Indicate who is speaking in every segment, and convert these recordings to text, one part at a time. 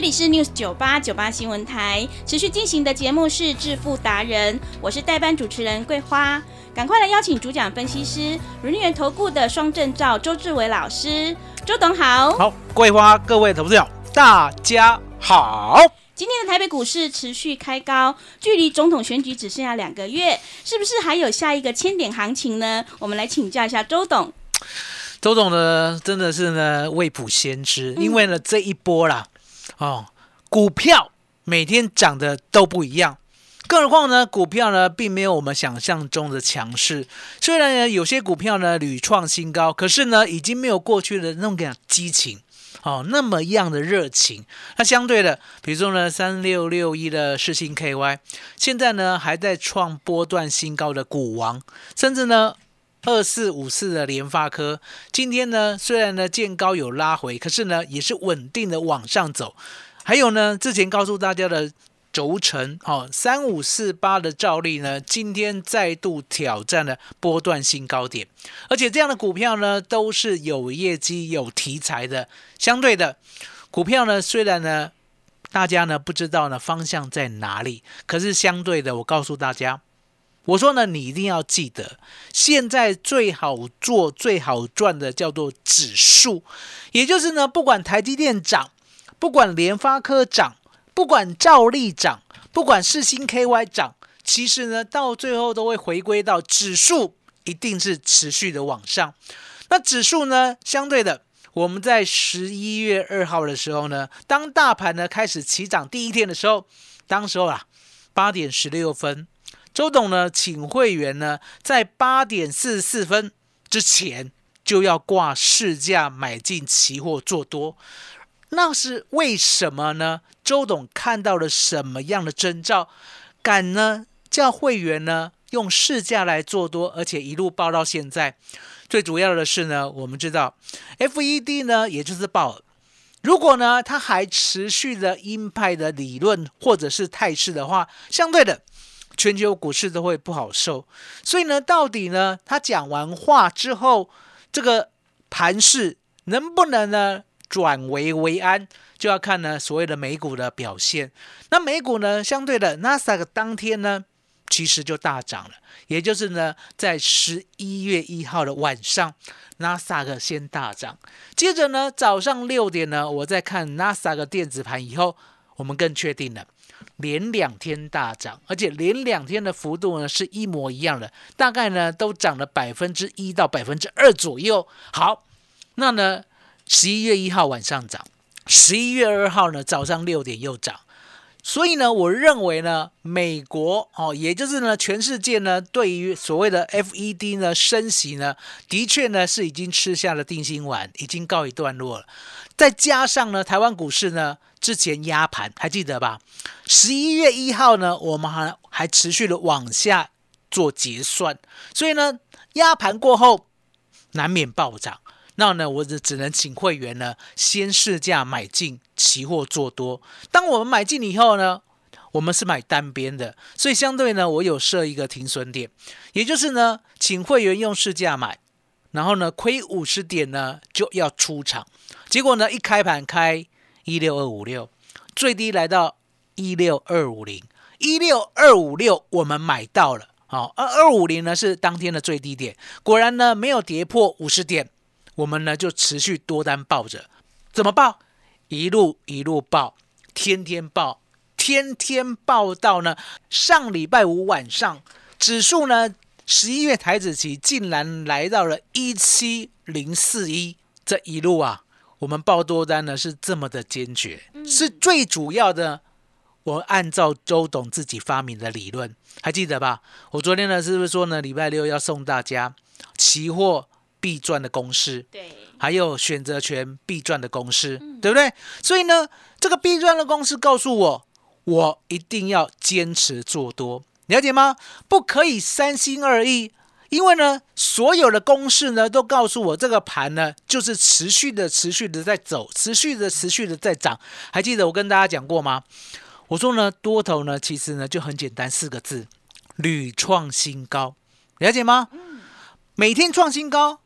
Speaker 1: 这里是 News 九八九八新闻台，持续进行的节目是致富达人，我是代班主持人桂花，赶快来邀请主讲分析师人源投顾的双证照周志伟老师，周董好。
Speaker 2: 好，桂花各位投资者大家好。
Speaker 1: 今天的台北股市持续开高，距离总统选举只剩下两个月，是不是还有下一个千点行情呢？我们来请教一下周董。
Speaker 2: 周董呢，真的是呢未卜先知，因为呢这一波啦，哦，股票每天涨的都不一样，更何况呢，股票呢并没有我们想象中的强势。虽然呢有些股票呢屡创新高，可是呢已经没有过去的那种样激情。哦，那么样的热情，那相对的，比如说呢，三六六一的世星 KY，现在呢还在创波段新高的股王，甚至呢二四五四的联发科，今天呢虽然呢见高有拉回，可是呢也是稳定的往上走。还有呢，之前告诉大家的轴承，哦，三五四八的照例呢，今天再度挑战了波段新高点，而且这样的股票呢，都是有业绩、有题材的。相对的股票呢，虽然呢大家呢不知道呢方向在哪里，可是相对的，我告诉大家，我说呢，你一定要记得，现在最好做、最好赚的叫做指数，也就是呢，不管台积电涨。不管联发科涨，不管兆利涨，不管世新 KY 涨，其实呢，到最后都会回归到指数一定是持续的往上。那指数呢，相对的，我们在十一月二号的时候呢，当大盘呢开始起涨第一天的时候，当时候啊八点十六分，周董呢请会员呢在八点四十四分之前就要挂市价买进期货做多。那是为什么呢？周董看到了什么样的征兆，敢呢叫会员呢用市价来做多，而且一路报到现在。最主要的是呢，我们知道 FED 呢，也就是鲍尔，如果呢他还持续的鹰派的理论或者是态势的话，相对的全球股市都会不好受。所以呢，到底呢他讲完话之后，这个盘势能不能呢？转危为安，就要看呢所谓的美股的表现。那美股呢，相对的纳斯达克当天呢，其实就大涨了。也就是呢，在十一月一号的晚上，纳斯达克先大涨。接着呢，早上六点呢，我在看纳斯达克电子盘以后，我们更确定了，连两天大涨，而且连两天的幅度呢是一模一样的，大概呢都涨了百分之一到百分之二左右。好，那呢？十一月一号晚上涨，十一月二号呢早上六点又涨，所以呢，我认为呢，美国哦，也就是呢，全世界呢，对于所谓的 FED 呢升息呢，的确呢是已经吃下了定心丸，已经告一段落了。再加上呢，台湾股市呢之前压盘，还记得吧？十一月一号呢，我们还还持续的往下做结算，所以呢，压盘过后难免暴涨。那呢，我只只能请会员呢先试价买进期货做多。当我们买进以后呢，我们是买单边的，所以相对呢，我有设一个停损点，也就是呢，请会员用市价买，然后呢，亏五十点呢就要出场。结果呢，一开盘开一六二五六，最低来到一六二五零，一六二五六我们买到了，好，二二五零呢是当天的最低点，果然呢没有跌破五十点。我们呢就持续多单抱着，怎么抱？一路一路报，天天报，天天报到呢上礼拜五晚上，指数呢十一月台子期竟然来到了一七零四一，这一路啊，我们报多单呢是这么的坚决，是最主要的。我按照周董自己发明的理论，还记得吧？我昨天呢是不是说呢，礼拜六要送大家期货必赚的公式？
Speaker 1: 对，
Speaker 2: 还有选择权必赚的公司，对不对？所以呢，这个必赚的公司告诉我，我一定要坚持做多，了解吗？不可以三心二意，因为呢，所有的公式呢都告诉我，这个盘呢就是持续的、持续的在走，持续的、持续的在涨。还记得我跟大家讲过吗？我说呢，多头呢其实呢就很简单，四个字：屡创新高，了解吗？每天创新高。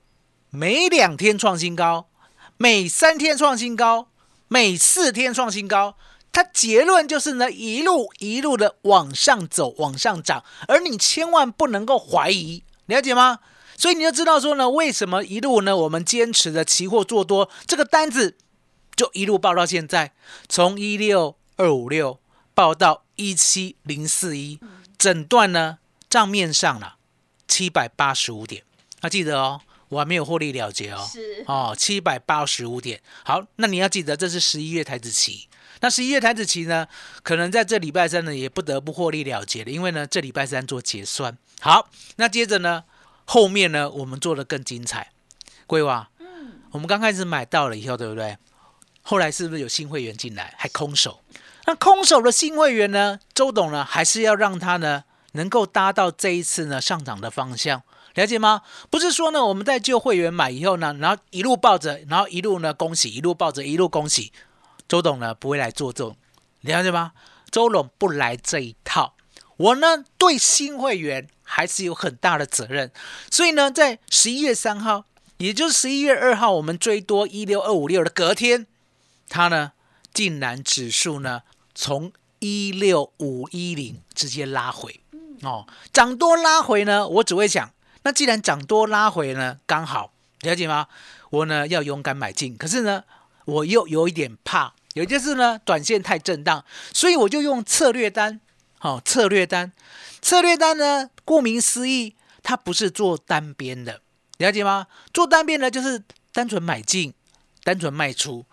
Speaker 2: 每两天创新高，每三天创新高，每四天创新高，它结论就是呢，一路一路的往上走，往上涨，而你千万不能够怀疑，了解吗？所以你就知道说呢，为什么一路呢，我们坚持的期货做多，这个单子就一路报到现在，从一六二五六报到一七零四一，整段呢账面上了七百八十五点，要记得哦。我还没有获利了结哦，
Speaker 1: 是
Speaker 2: 哦，七百八十五点。好，那你要记得，这是十一月台子期。那十一月台子期呢，可能在这礼拜三呢，也不得不获利了结了，因为呢，这礼拜三做结算。好，那接着呢，后面呢，我们做的更精彩。桂娃，嗯，我们刚开始买到了以后，对不对？后来是不是有新会员进来，还空手？那空手的新会员呢，周董呢，还是要让他呢，能够搭到这一次呢上涨的方向。了解吗？不是说呢，我们在旧会员买以后呢，然后一路抱着，然后一路呢恭喜，一路抱着，一路恭喜。周董呢不会来做这种，了解吗？周董不来这一套。我呢对新会员还是有很大的责任，所以呢，在十一月三号，也就是十一月二号，我们追多一六二五六的隔天，它呢竟然指数呢从一六五一零直接拉回，哦，涨多拉回呢，我只会想。那既然涨多拉回呢，刚好了解吗？我呢要勇敢买进，可是呢我又有一点怕，有就是呢短线太震荡，所以我就用策略单，好策略单，策略单呢顾名思义，它不是做单边的，了解吗？做单边呢就是单纯买进，单纯卖出。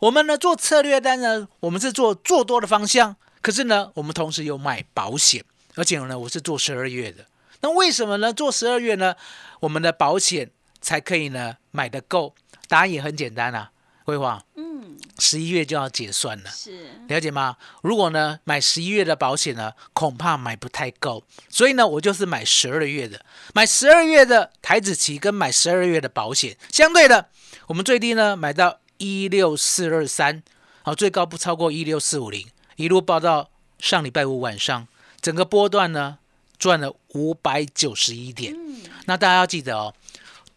Speaker 2: 我们呢做策略单呢，我们是做做多的方向，可是呢我们同时又买保险，而且呢我是做十二月的。那为什么呢？做十二月呢，我们的保险才可以呢买的够？答案也很简单啊，辉煌。嗯，十一月就要结算了，
Speaker 1: 是
Speaker 2: 了解吗？如果呢买十一月的保险呢，恐怕买不太够，所以呢我就是买十二月的，买十二月的台子期跟买十二月的保险，相对的，我们最低呢买到一六四二三，好，最高不超过一六四五零，一路报到上礼拜五晚上，整个波段呢。赚了五百九十一点，那大家要记得哦，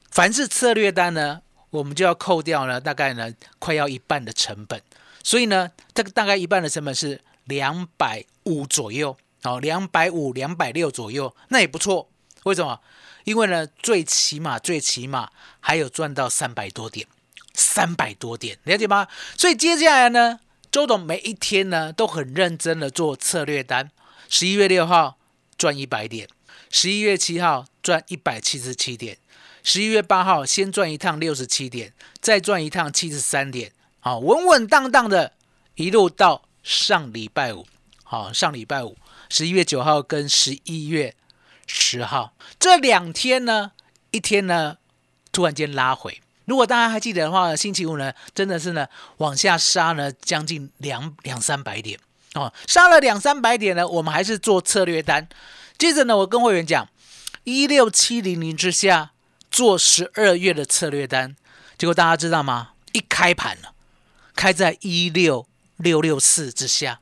Speaker 2: 凡是策略单呢，我们就要扣掉呢，大概呢快要一半的成本，所以呢，这个大概一半的成本是两百五左右，哦，两百五、两百六左右，那也不错。为什么？因为呢，最起码、最起码还有赚到三百多点，三百多点，了解吗？所以接下来呢，周董每一天呢都很认真的做策略单，十一月六号。赚一百点，十一月七号赚一百七十七点，十一月八号先赚一趟六十七点，再赚一趟七十三点，好，稳稳当当的一路到上礼拜五，好，上礼拜五十一月九号跟十一月十号这两天呢，一天呢突然间拉回，如果大家还记得的话，星期五呢真的是呢往下杀呢将近两两三百点。哦，杀了两三百点呢，我们还是做策略单。接着呢，我跟会员讲，一六七零零之下做十二月的策略单。结果大家知道吗？一开盘了，开在一六六六四之下，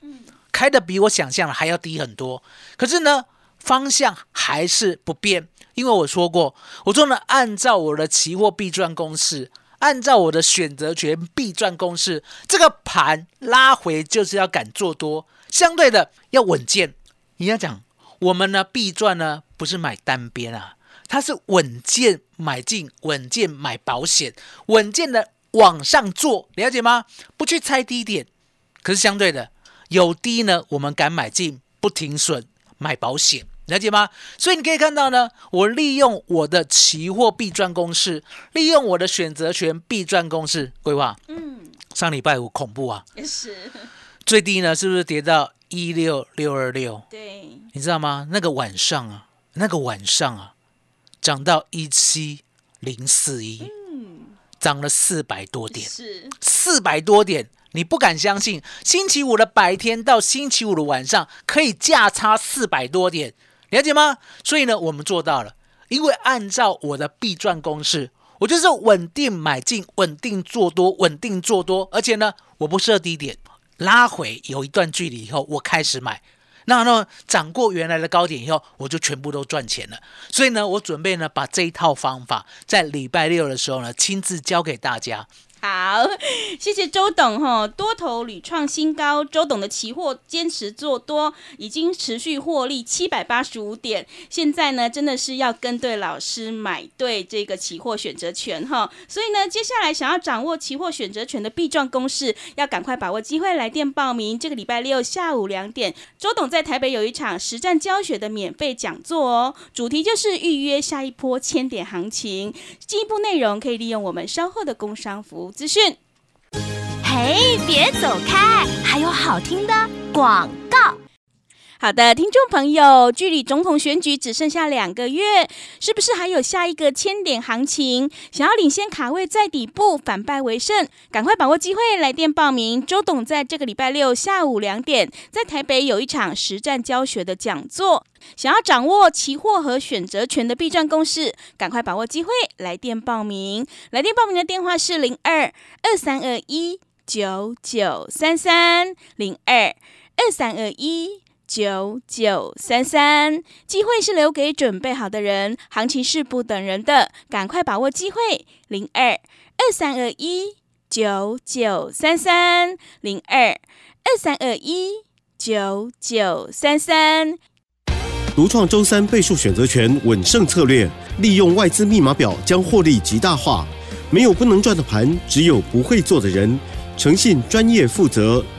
Speaker 2: 开的比我想象的还要低很多。可是呢，方向还是不变，因为我说过，我说呢，按照我的期货必赚公式。按照我的选择权必赚公式，这个盘拉回就是要敢做多，相对的要稳健。你要讲我们呢必赚呢不是买单边啊，它是稳健买进，稳健买保险，稳健的往上做，了解吗？不去猜低点，可是相对的有低呢，我们敢买进，不停损买保险，了解吗？所以你可以看到呢，我利用我的期货必赚公式，利用我的选择权必赚公式规划。
Speaker 1: 嗯，
Speaker 2: 上礼拜五恐怖啊，
Speaker 1: 也是，
Speaker 2: 最低呢是不是跌到一六六二六？
Speaker 1: 对，
Speaker 2: 你知道吗？那个晚上啊，那个晚上啊，涨到一七零四一，嗯涨了四百多点，
Speaker 1: 是，
Speaker 2: 四百多点，你不敢相信，星期五的白天到星期五的晚上可以价差四百多点，了解吗？所以呢，我们做到了，因为按照我的必赚公式，我就是稳定买进，稳定做多，稳定做多，而且呢，我不设低点，拉回有一段距离以后，我开始买。那呢，涨过原来的高点以后，我就全部都赚钱了。所以呢，我准备呢，把这一套方法在礼拜六的时候呢，亲自教给大家。
Speaker 1: 好，谢谢周董哈，多头屡创新高，周董的期货坚持做多，已经持续获利七百八十五点。现在呢，真的是要跟对老师，买对这个期货选择权哈。所以呢，接下来想要掌握期货选择权的必赚公式，要赶快把握机会来电报名。这个礼拜六下午两点，周董在台北有一场实战教学的免费讲座哦，主题就是预约下一波千点行情。进一步内容可以利用我们稍后的工商服务资讯。
Speaker 3: 嘿，别走开，还有好听的广。
Speaker 1: 好的，听众朋友，距离总统选举只剩下两个月，是不是还有下一个千点行情？想要领先卡位在底部，反败为胜，赶快把握机会，来电报名。周董在这个礼拜六下午两点，在台北有一场实战教学的讲座。想要掌握期货和选择权的必赚公式，赶快把握机会，来电报名。来电报名的电话是零二二三二一九九三三零二二三二一。九九三三，机会是留给准备好的人，行情是不等人的，赶快把握机会。零二二三二一九九三三，零二二三二一九九三三。
Speaker 4: 独创周三倍数选择权稳胜策略，利用外资密码表将获利极大化。没有不能赚的盘，只有不会做的人。诚信、专业、负责。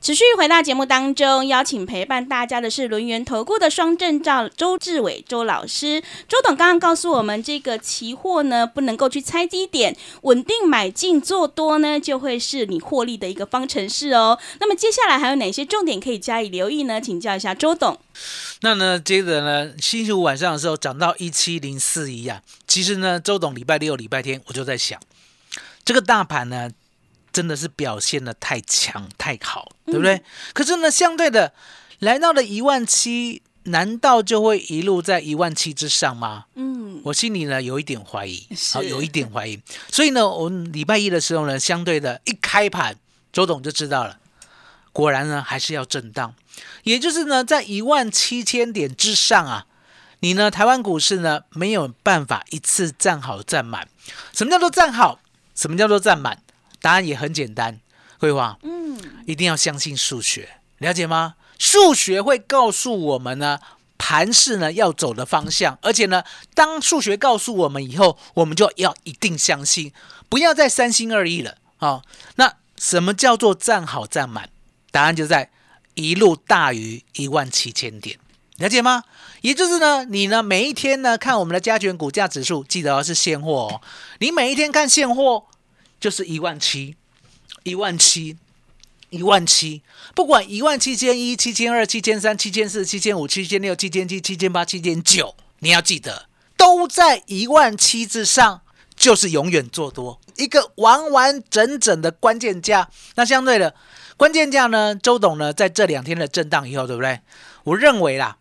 Speaker 1: 持续回到节目当中，邀请陪伴大家的是轮圆投顾的双证照周志伟周老师。周董刚刚告诉我们，这个期货呢不能够去猜低点，稳定买进做多呢，就会是你获利的一个方程式哦。那么接下来还有哪些重点可以加以留意呢？请教一下周董。
Speaker 2: 那呢，接着呢，星期五晚上的时候涨到一七零四一啊。其实呢，周董礼拜六、礼拜天我就在想，这个大盘呢。真的是表现的太强太好，对不对？可是呢，相对的来到了一万七，难道就会一路在一万七之上吗？嗯，我心里呢有一点怀疑，好，有一点怀疑。所以呢，我们礼拜一的时候呢，相对的一开盘，周董就知道了，果然呢还是要震荡，也就是呢在一万七千点之上啊，你呢台湾股市呢没有办法一次站好站满。什么叫做站好？什么叫做站满？答案也很简单，慧华，嗯，一定要相信数学，了解吗？数学会告诉我们呢，盘势呢要走的方向，而且呢，当数学告诉我们以后，我们就要一定相信，不要再三心二意了啊。那什么叫做站好站满？答案就在一路大于一万七千点，了解吗？也就是呢，你呢每一天呢看我们的加权股价指数，记得是现货哦，你每一天看现货。就是一万七，一万七，一万七，不管一万七千一、七千二、七千三、七千四、七千五、七千六、七千七、七千八、七千九，你要记得都在一万七之上，就是永远做多一个完完整整的关键价。那相对的关键价呢？周董呢，在这两天的震荡以后，对不对？我认为啦，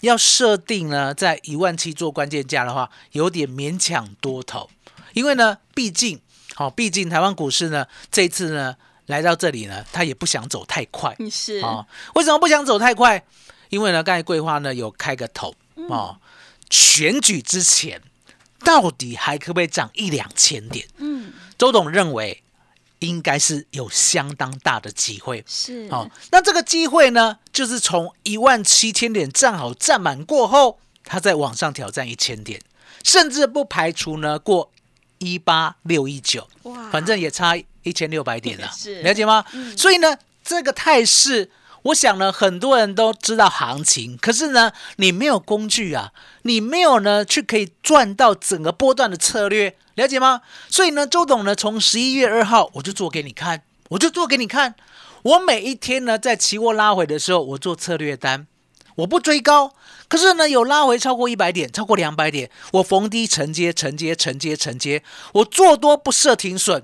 Speaker 2: 要设定呢，在一万七做关键价的话，有点勉强多头，因为呢，毕竟。好，毕竟台湾股市呢，这一次呢来到这里呢，他也不想走太快。
Speaker 1: 是
Speaker 2: 啊，为什么不想走太快？因为呢，刚才桂花呢有开个头哦，选举之前到底还可不可以涨一两千点？嗯，周董认为应该是有相当大的机会。
Speaker 1: 是
Speaker 2: 哦、那这个机会呢，就是从一万七千点站好站满过后，它再往上挑战一千点，甚至不排除呢过一八六一九，
Speaker 1: 哇
Speaker 2: 反正也差一千六百点了，
Speaker 1: 是
Speaker 2: 了解吗？所以呢，这个态势。我想呢，很多人都知道行情，可是呢，你没有工具啊，你没有呢去可以赚到整个波段的策略，了解吗？所以呢，周董呢，从十一月二号我就做给你看，我就做给你看。我每一天呢，在期货拉回的时候，我做策略单，我不追高，可是呢，有拉回超过一百点，超过两百点，我逢低承接、承接、承接、承接，我做多不设停损，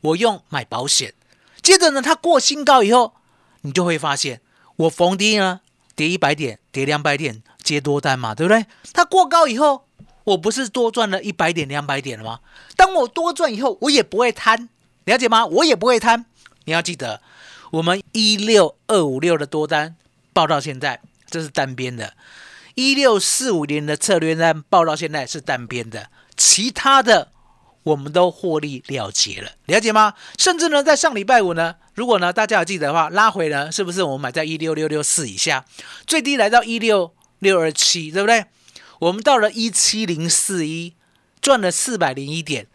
Speaker 2: 我用买保险。接着呢，它过新高以后，你就会发现，我逢低呢跌一百点、跌两百点接多单嘛，对不对？它过高以后，我不是多赚了一百点、两百点了吗？当我多赚以后，我也不会贪，了解吗？我也不会贪。你要记得，我们一六二五六的多单报到现在，这是单边的；一六四五零的策略单报到现在是单边的，其他的我们都获利了结了，了解吗？甚至呢，在上礼拜五呢，如果呢大家有记得的话，拉回呢，是不是我们买在一六六六四以下，最低来到一六六二七，对不对？我们到了一七零四一，赚了四百零一点，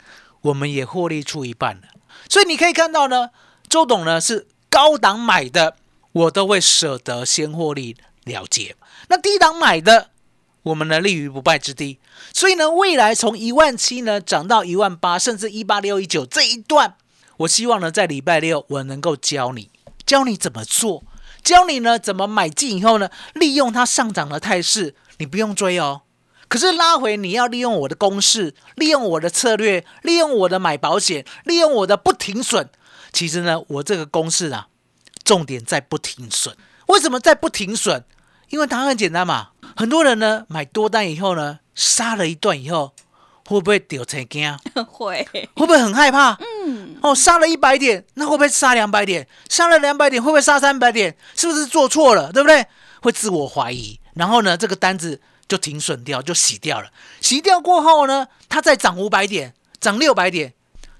Speaker 2: 我们也获利出一半了。所以你可以看到呢，周董呢是高档买的，我都会舍得先获利了结。那低档买的，我们呢立于不败之地。所以呢，未来从一万七呢涨到一万八，甚至一八六一九这一段，我希望呢在礼拜六我能够教你，教你怎么做，教你呢怎么买进以后呢，利用它上涨的态势，你不用追哦。可是拉回你要利用我的公式，利用我的策略，利用我的买保险，利用我的不停损。其实呢，我这个公式啊，重点在不停损。为什么在不停损？因为答案很简单嘛。很多人呢买多单以后呢，杀了一段以后，会不会丢成惊？
Speaker 1: 会
Speaker 2: 会不会很害怕？嗯，哦，杀了一百点，那会不会杀两百点？杀了两百点，会不会杀三百点？是不是做错了？对不对？会自我怀疑，然后呢，这个单子就停损掉，就洗掉了。洗掉过后呢，它再涨五百点，涨六百点，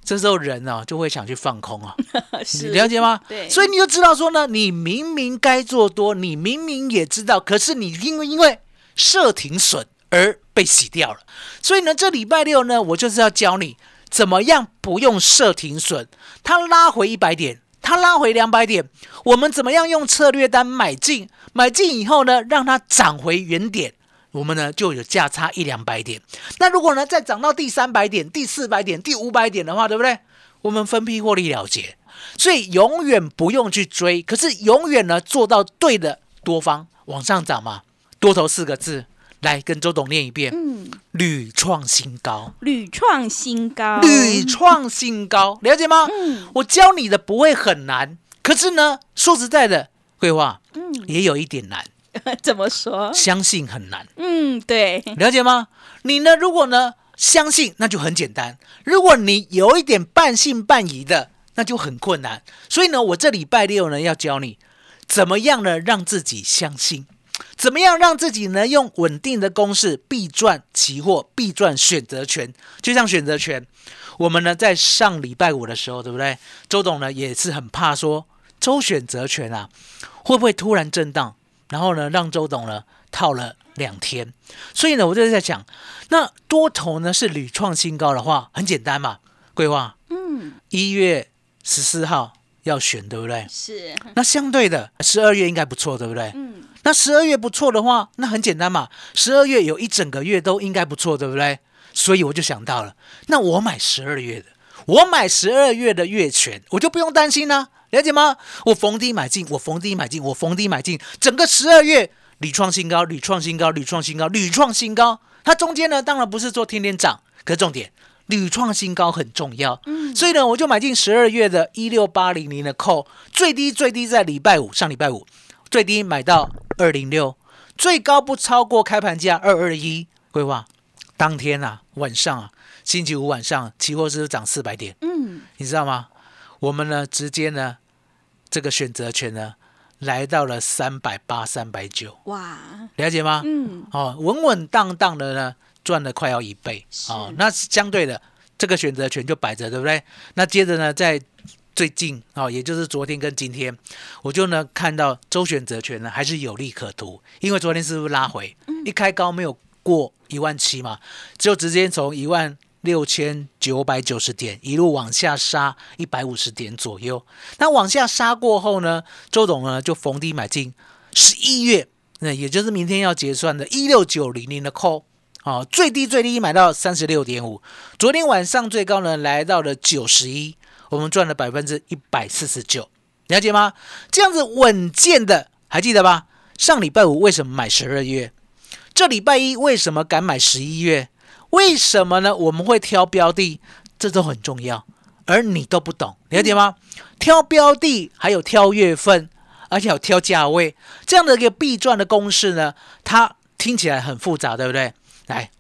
Speaker 2: 这时候人呢、就会想去放空啊。你了解吗？
Speaker 1: 对
Speaker 2: 所以你就知道说呢，你明明该做多，你明明也知道，可是你因为因为设停损而被洗掉了。所以呢，这礼拜六呢，我就是要教你怎么样不用设停损，它拉回一百点，它拉回两百点，我们怎么样用策略单买进？买进以后呢，让它涨回原点。我们呢就有价差一两百点，那如果呢再涨到第三百点、第四百点、第五百点的话，对不对？我们分批获利了结，所以永远不用去追，可是永远呢做到对的多方往上涨嘛。多头四个字，来跟周董念一遍，
Speaker 1: 嗯，
Speaker 2: 屡创新高，
Speaker 1: 屡创新高，
Speaker 2: 屡创新高，了解吗？
Speaker 1: 嗯。
Speaker 2: 我教你的不会很难，可是呢，说实在的，桂花
Speaker 1: 嗯，
Speaker 2: 也有一点难，
Speaker 1: 怎么说？
Speaker 2: 相信很难。
Speaker 1: 嗯，对，
Speaker 2: 了解吗？你呢？如果呢相信，那就很简单；如果你有一点半信半疑的，那就很困难。所以呢，我这礼拜六呢要教你怎么样呢让自己相信，怎么样让自己呢用稳定的公式必赚期货，必赚选择权。就像选择权，我们呢在上礼拜五的时候，对不对？周董呢也是很怕说周选择权啊会不会突然震荡，然后呢让周董呢套了两天。所以呢，我就是在想，那多头呢是屡创新高的话，很简单嘛，规划
Speaker 1: 嗯，
Speaker 2: 一月十四号要选，对不对？
Speaker 1: 是，
Speaker 2: 那相对的，十二月应该不错，对不对？
Speaker 1: 嗯，
Speaker 2: 那十二月不错的话，那很简单嘛，十二月有一整个月都应该不错，对不对？所以我就想到了，那我买十二月的，我买十二月的月权，我就不用担心啦、了解吗？我逢低买进，我逢低买进，我逢低买进，整个十二月屡创新高，屡创新高，屡创新高，屡创新高。它中间呢，当然不是说天天涨，可是重点屡创新高很重要。
Speaker 1: 嗯
Speaker 2: 所以呢，我就买进十二月的一六八零零的扣，最低最低在礼拜五，上礼拜五最低买到二零六，最高不超过开盘价二二一。规划当天啊，晚上啊，星期五晚上，期货是涨四百点？
Speaker 1: 嗯，
Speaker 2: 你知道吗？我们呢，直接呢，这个选择权呢，来到了三百八、三百九，
Speaker 1: 哇，
Speaker 2: 了解吗？
Speaker 1: 嗯，
Speaker 2: 哦，稳稳当当的呢，赚了快要一倍。哦，那相对的，这个选择权就摆着，对不对？那接着呢，在最近啊、哦，也就是昨天跟今天，我就呢看到周选择权呢还是有利可图，因为昨天是不是拉回，一开高没有过一万七嘛，就直接从一万六千九百九十点一路往下杀一百五十点左右。那往下杀过后呢，周董呢就逢低买进十一月，那也就是明天要结算的一六九零零的 call。哦，最低最低买到三十六点五，昨天晚上最高呢来到了九十一，我们赚了百分之一百四十九，了解吗？这样子稳健的，还记得吧？上礼拜五为什么买十二月？这礼拜一为什么敢买十一月？为什么呢？我们会挑标的，这都很重要，而你都不懂，了解吗？挑标的还有挑月份，而且有挑价位，这样的一个必赚的公式呢，它听起来很复杂，对不对？来，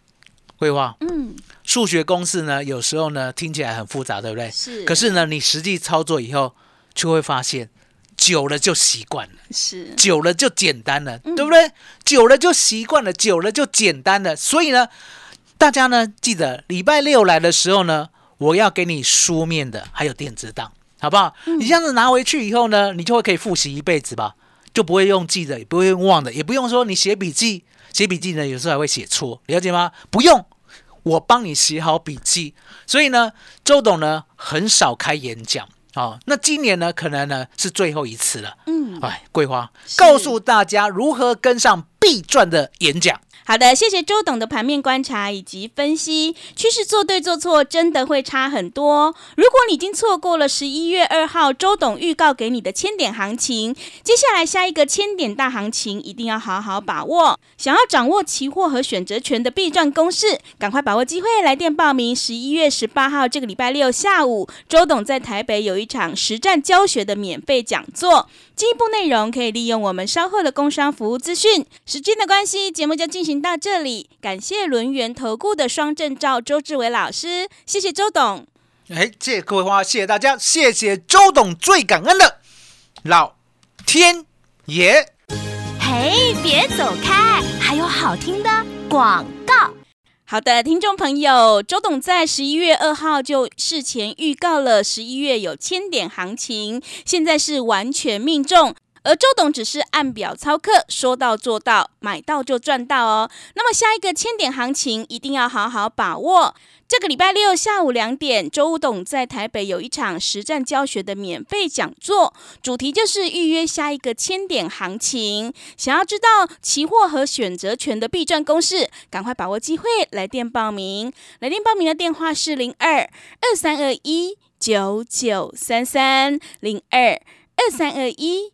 Speaker 2: 慧花，
Speaker 1: 嗯，
Speaker 2: 数学公式呢，有时候呢听起来很复杂，对不对？
Speaker 1: 是，
Speaker 2: 可是呢，你实际操作以后，就会发现，久了就习惯了，
Speaker 1: 是
Speaker 2: 久了就简单了，
Speaker 1: 嗯
Speaker 2: 对不对？久了就习惯了，久了就简单了。所以呢，大家呢记得礼拜六来的时候呢，我要给你书面的，还有电子档，好不好？
Speaker 1: 嗯
Speaker 2: 你这样子拿回去以后呢，你就会可以复习一辈子吧，就不会用记的，也不会用忘的，也不用说你写笔记，写笔记呢有时候还会写错，了解吗？不用。我帮你写好笔记，所以呢，周董呢很少开演讲哦。那今年呢，可能呢是最后一次了。
Speaker 1: 嗯，
Speaker 2: 哎，桂花告诉大家如何跟上必赚的演讲。
Speaker 1: 好的，谢谢周董的盘面观察以及分析，趋势做对做错真的会差很多。如果你已经错过了十一月二号周董预告给你的千点行情，接下来下一个千点大行情一定要好好把握。想要掌握期货和选择权的必赚公式，赶快把握机会来电报名。十一月十八号这个礼拜六下午，周董在台北有一场实战教学的免费讲座。进一步内容可以利用我们稍后的工商服务资讯。时间的关系，节目就进行到这里。感谢轮源投顾的双证照周志伟老师，谢谢周董。
Speaker 2: 哎，谢谢各位花，谢谢大家，谢谢周董，最感恩的老天爷。
Speaker 3: 嘿，别走开，还有好听的广告。
Speaker 1: 好的，听众朋友，周董在十一月二号就事前预告了十一月有千点行情，现在是完全命中。而周董只是按表操课，说到做到，买到就赚到哦。那么下一个千点行情一定要好好把握。这个礼拜六下午两点，周董在台北有一场实战教学的免费讲座，主题就是预约下一个千点行情。想要知道期货和选择权的必赚公式，赶快把握机会来电报名。来电报名的电话是零二二三二一九九三三零二二三二一